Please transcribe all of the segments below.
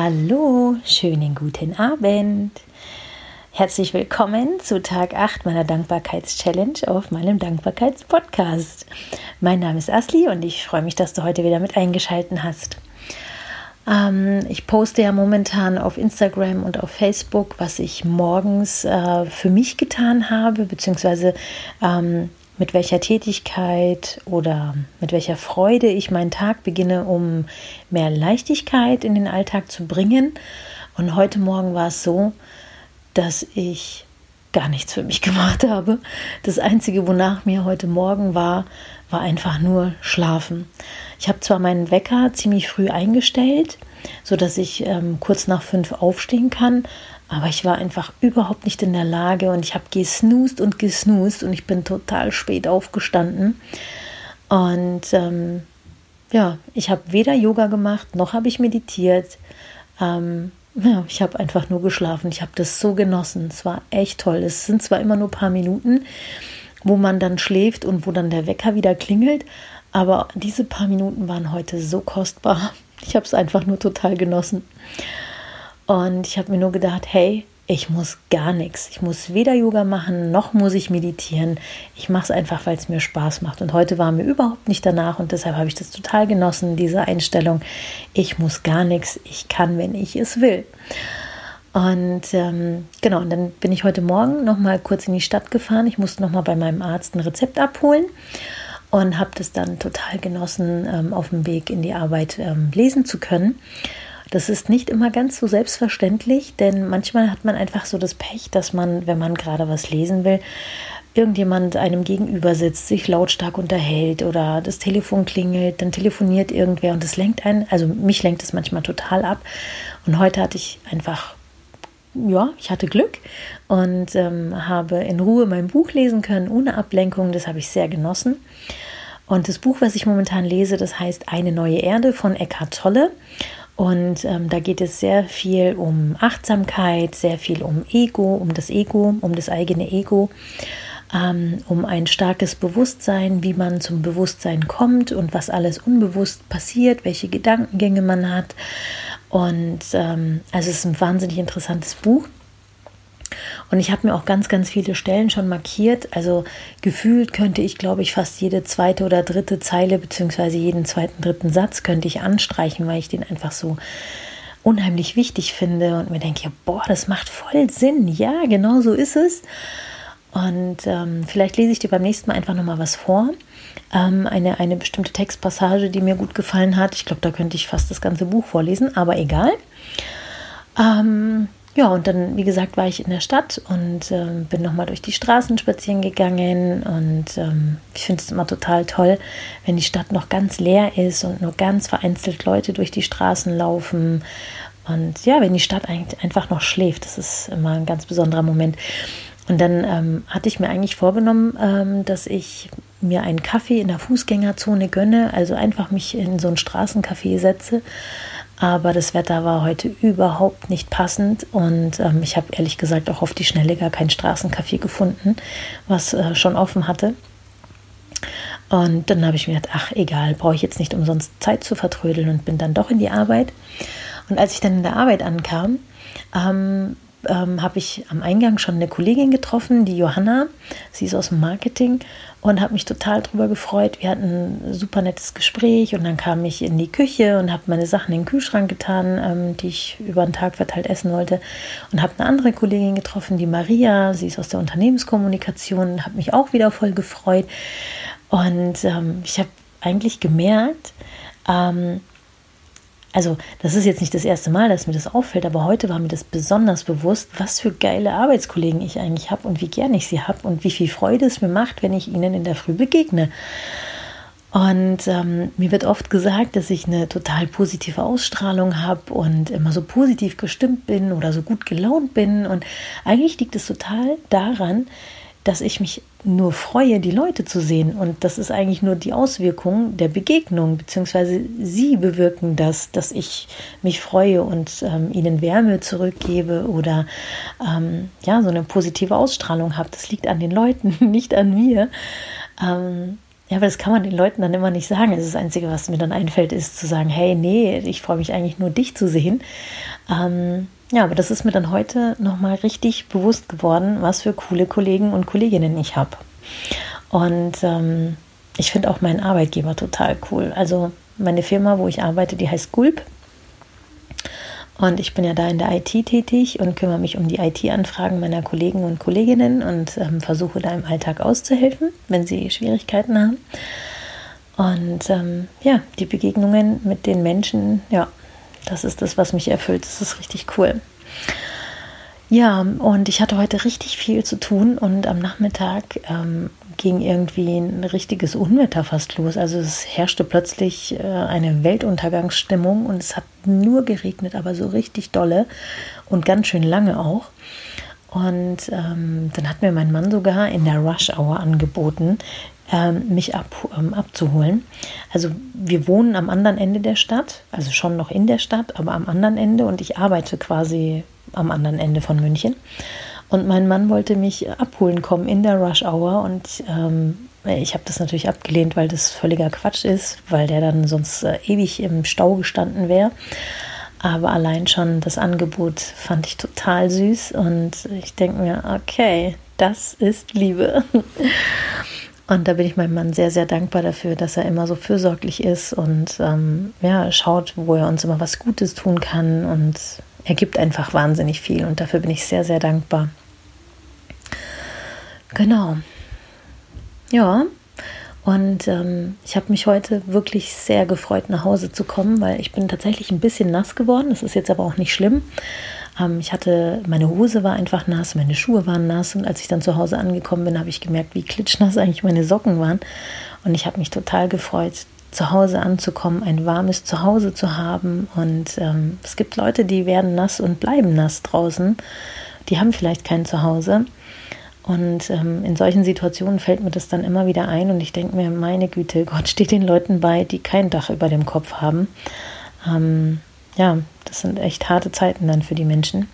Hallo, schönen guten Abend. Herzlich willkommen zu Tag 8 meiner Dankbarkeitschallenge auf meinem Dankbarkeitspodcast. Mein Name ist Asli und ich freue mich, dass du heute wieder mit eingeschaltet hast. Ähm, ich poste ja momentan auf Instagram und auf Facebook, was ich morgens äh, für mich getan habe, beziehungsweise ähm, mit welcher Tätigkeit oder mit welcher Freude ich meinen Tag beginne, um mehr Leichtigkeit in den Alltag zu bringen. Und heute Morgen war es so, dass ich gar nichts für mich gemacht habe. Das Einzige, wonach mir heute Morgen war, war einfach nur schlafen. Ich habe zwar meinen Wecker ziemlich früh eingestellt, sodass ich ähm, kurz nach fünf aufstehen kann, aber ich war einfach überhaupt nicht in der Lage und ich habe gesnoost und gesnoost und ich bin total spät aufgestanden. Und ähm, ja, ich habe weder Yoga gemacht, noch habe ich meditiert. Ähm, ja, ich habe einfach nur geschlafen. Ich habe das so genossen. Es war echt toll. Es sind zwar immer nur ein paar Minuten, wo man dann schläft und wo dann der Wecker wieder klingelt, aber diese paar Minuten waren heute so kostbar. Ich habe es einfach nur total genossen. Und ich habe mir nur gedacht, hey, ich muss gar nichts. Ich muss weder Yoga machen, noch muss ich meditieren. Ich mache es einfach, weil es mir Spaß macht. Und heute war mir überhaupt nicht danach und deshalb habe ich das total genossen, diese Einstellung. Ich muss gar nichts. Ich kann, wenn ich es will. Und ähm, genau, und dann bin ich heute Morgen noch mal kurz in die Stadt gefahren. Ich musste noch mal bei meinem Arzt ein Rezept abholen und habe das dann total genossen, ähm, auf dem Weg in die Arbeit ähm, lesen zu können. Das ist nicht immer ganz so selbstverständlich, denn manchmal hat man einfach so das Pech, dass man, wenn man gerade was lesen will, irgendjemand einem gegenüber sitzt, sich lautstark unterhält oder das Telefon klingelt, dann telefoniert irgendwer und das lenkt einen, also mich lenkt es manchmal total ab. Und heute hatte ich einfach, ja, ich hatte Glück und ähm, habe in Ruhe mein Buch lesen können, ohne Ablenkung. Das habe ich sehr genossen. Und das Buch, was ich momentan lese, das heißt Eine neue Erde von Eckhart Tolle. Und ähm, da geht es sehr viel um Achtsamkeit, sehr viel um Ego, um das Ego, um das eigene Ego, ähm, um ein starkes Bewusstsein, wie man zum Bewusstsein kommt und was alles unbewusst passiert, welche Gedankengänge man hat. Und ähm, also es ist ein wahnsinnig interessantes Buch. Und ich habe mir auch ganz, ganz viele Stellen schon markiert. Also gefühlt könnte ich, glaube ich, fast jede zweite oder dritte Zeile beziehungsweise jeden zweiten, dritten Satz könnte ich anstreichen, weil ich den einfach so unheimlich wichtig finde und mir denke, ja, boah, das macht voll Sinn. Ja, genau so ist es. Und ähm, vielleicht lese ich dir beim nächsten Mal einfach nochmal was vor. Ähm, eine, eine bestimmte Textpassage, die mir gut gefallen hat. Ich glaube, da könnte ich fast das ganze Buch vorlesen, aber egal. Ähm, ja, und dann, wie gesagt, war ich in der Stadt und äh, bin nochmal durch die Straßen spazieren gegangen. Und ähm, ich finde es immer total toll, wenn die Stadt noch ganz leer ist und nur ganz vereinzelt Leute durch die Straßen laufen. Und ja, wenn die Stadt eigentlich einfach noch schläft, das ist immer ein ganz besonderer Moment. Und dann ähm, hatte ich mir eigentlich vorgenommen, ähm, dass ich mir einen Kaffee in der Fußgängerzone gönne, also einfach mich in so ein Straßencafé setze aber das Wetter war heute überhaupt nicht passend und ähm, ich habe ehrlich gesagt auch auf die Schnelle gar kein Straßencafé gefunden, was äh, schon offen hatte. Und dann habe ich mir gedacht, ach egal, brauche ich jetzt nicht umsonst Zeit zu vertrödeln und bin dann doch in die Arbeit. Und als ich dann in der Arbeit ankam, ähm, ähm, habe ich am Eingang schon eine Kollegin getroffen, die Johanna. Sie ist aus dem Marketing und habe mich total darüber gefreut. Wir hatten ein super nettes Gespräch und dann kam ich in die Küche und habe meine Sachen in den Kühlschrank getan, ähm, die ich über den Tag verteilt essen wollte. Und habe eine andere Kollegin getroffen, die Maria. Sie ist aus der Unternehmenskommunikation, habe mich auch wieder voll gefreut. Und ähm, ich habe eigentlich gemerkt, ähm, also das ist jetzt nicht das erste Mal, dass mir das auffällt, aber heute war mir das besonders bewusst, was für geile Arbeitskollegen ich eigentlich habe und wie gern ich sie habe und wie viel Freude es mir macht, wenn ich ihnen in der Früh begegne. Und ähm, mir wird oft gesagt, dass ich eine total positive Ausstrahlung habe und immer so positiv gestimmt bin oder so gut gelaunt bin. Und eigentlich liegt es total daran, dass ich mich nur freue, die Leute zu sehen. Und das ist eigentlich nur die Auswirkung der Begegnung, beziehungsweise sie bewirken das, dass ich mich freue und ähm, ihnen Wärme zurückgebe oder ähm, ja, so eine positive Ausstrahlung habe. Das liegt an den Leuten, nicht an mir. Ähm, ja, aber das kann man den Leuten dann immer nicht sagen. Also das Einzige, was mir dann einfällt, ist zu sagen, hey, nee, ich freue mich eigentlich nur, dich zu sehen. Ähm, ja, aber das ist mir dann heute nochmal richtig bewusst geworden, was für coole Kollegen und Kolleginnen ich habe. Und ähm, ich finde auch meinen Arbeitgeber total cool. Also meine Firma, wo ich arbeite, die heißt Gulp. Und ich bin ja da in der IT tätig und kümmere mich um die IT-Anfragen meiner Kollegen und Kolleginnen und ähm, versuche da im Alltag auszuhelfen, wenn sie Schwierigkeiten haben. Und ähm, ja, die Begegnungen mit den Menschen, ja, das ist das, was mich erfüllt. Das ist richtig cool. Ja, und ich hatte heute richtig viel zu tun und am Nachmittag ähm, ging irgendwie ein richtiges Unwetter fast los. Also es herrschte plötzlich äh, eine Weltuntergangsstimmung und es hat nur geregnet, aber so richtig dolle und ganz schön lange auch. Und ähm, dann hat mir mein Mann sogar in der Rush Hour angeboten, ähm, mich ab, ähm, abzuholen. Also wir wohnen am anderen Ende der Stadt, also schon noch in der Stadt, aber am anderen Ende und ich arbeite quasi am anderen Ende von München. Und mein Mann wollte mich abholen kommen in der Rush Hour und ähm, ich habe das natürlich abgelehnt, weil das völliger Quatsch ist, weil der dann sonst äh, ewig im Stau gestanden wäre. Aber allein schon das Angebot fand ich total süß und ich denke mir, okay, das ist Liebe. Und da bin ich meinem Mann sehr, sehr dankbar dafür, dass er immer so fürsorglich ist und ähm, ja, schaut, wo er uns immer was Gutes tun kann und er gibt einfach wahnsinnig viel und dafür bin ich sehr, sehr dankbar. Genau. Ja, und ähm, ich habe mich heute wirklich sehr gefreut, nach Hause zu kommen, weil ich bin tatsächlich ein bisschen nass geworden. Das ist jetzt aber auch nicht schlimm. Ähm, ich hatte, meine Hose war einfach nass, meine Schuhe waren nass und als ich dann zu Hause angekommen bin, habe ich gemerkt, wie klitschnass eigentlich meine Socken waren. Und ich habe mich total gefreut, zu Hause anzukommen, ein warmes Zuhause zu haben. Und ähm, es gibt Leute, die werden nass und bleiben nass draußen. Die haben vielleicht kein Zuhause. Und ähm, in solchen Situationen fällt mir das dann immer wieder ein und ich denke mir, meine Güte, Gott steht den Leuten bei, die kein Dach über dem Kopf haben. Ähm, ja, das sind echt harte Zeiten dann für die Menschen.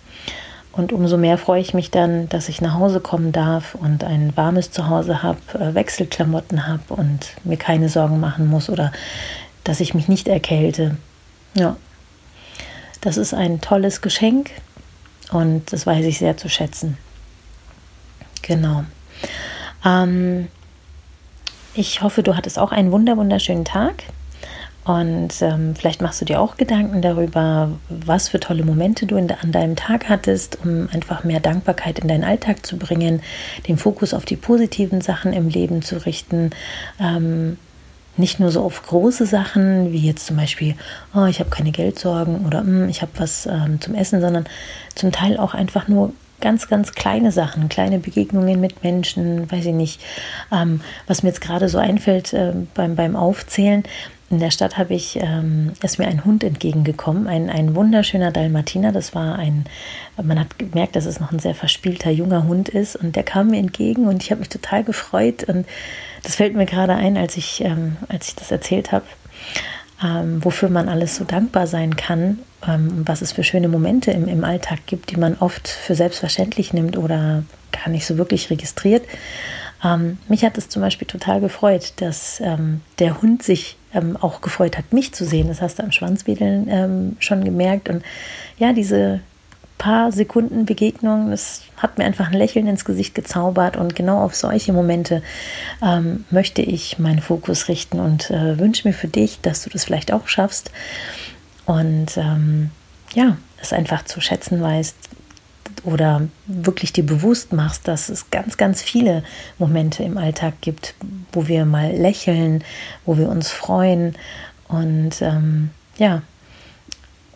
Und umso mehr freue ich mich dann, dass ich nach Hause kommen darf und ein warmes Zuhause habe, äh, Wechselklamotten habe und mir keine Sorgen machen muss oder dass ich mich nicht erkälte. Ja, das ist ein tolles Geschenk und das weiß ich sehr zu schätzen. Genau. Ähm, ich hoffe, du hattest auch einen wunder wunderschönen Tag. Und ähm, vielleicht machst du dir auch Gedanken darüber, was für tolle Momente du in, an deinem Tag hattest, um einfach mehr Dankbarkeit in deinen Alltag zu bringen, den Fokus auf die positiven Sachen im Leben zu richten. Ähm, nicht nur so auf große Sachen, wie jetzt zum Beispiel, oh, ich habe keine Geldsorgen oder hm, ich habe was ähm, zum Essen, sondern zum Teil auch einfach nur ganz, ganz kleine Sachen, kleine Begegnungen mit Menschen, weiß ich nicht. Ähm, was mir jetzt gerade so einfällt äh, beim, beim Aufzählen, in der Stadt habe ich, ähm, ist mir ein Hund entgegengekommen, ein, ein wunderschöner Dalmatiner. Das war ein, man hat gemerkt, dass es noch ein sehr verspielter junger Hund ist und der kam mir entgegen und ich habe mich total gefreut und das fällt mir gerade ein, als ich, ähm, als ich das erzählt habe, ähm, wofür man alles so dankbar sein kann ähm, was es für schöne Momente im, im Alltag gibt, die man oft für selbstverständlich nimmt oder gar nicht so wirklich registriert. Ähm, mich hat es zum Beispiel total gefreut, dass ähm, der Hund sich ähm, auch gefreut hat, mich zu sehen. Das hast du am Schwanzwedeln ähm, schon gemerkt. Und ja, diese paar Sekunden Begegnung, das hat mir einfach ein Lächeln ins Gesicht gezaubert. Und genau auf solche Momente ähm, möchte ich meinen Fokus richten und äh, wünsche mir für dich, dass du das vielleicht auch schaffst. Und ähm, ja, es einfach zu schätzen weißt, oder wirklich dir bewusst machst, dass es ganz, ganz viele Momente im Alltag gibt, wo wir mal lächeln, wo wir uns freuen und ähm, ja,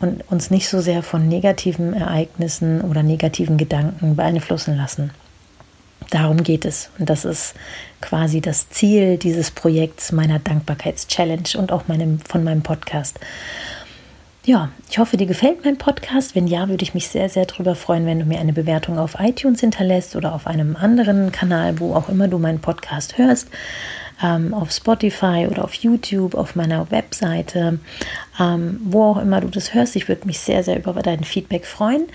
und uns nicht so sehr von negativen Ereignissen oder negativen Gedanken beeinflussen lassen. Darum geht es. Und das ist quasi das Ziel dieses Projekts meiner Dankbarkeitschallenge und auch meinem, von meinem Podcast. Ja, ich hoffe, dir gefällt mein Podcast. Wenn ja, würde ich mich sehr, sehr darüber freuen, wenn du mir eine Bewertung auf iTunes hinterlässt oder auf einem anderen Kanal, wo auch immer du meinen Podcast hörst. Ähm, auf Spotify oder auf YouTube, auf meiner Webseite, ähm, wo auch immer du das hörst. Ich würde mich sehr, sehr über dein Feedback freuen.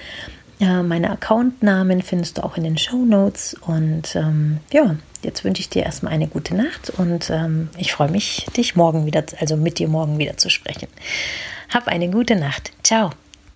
Äh, meine Accountnamen findest du auch in den Show Notes. Und ähm, ja, jetzt wünsche ich dir erstmal eine gute Nacht und ähm, ich freue mich, dich morgen wieder, also mit dir morgen wieder zu sprechen. Hab eine gute Nacht. Ciao.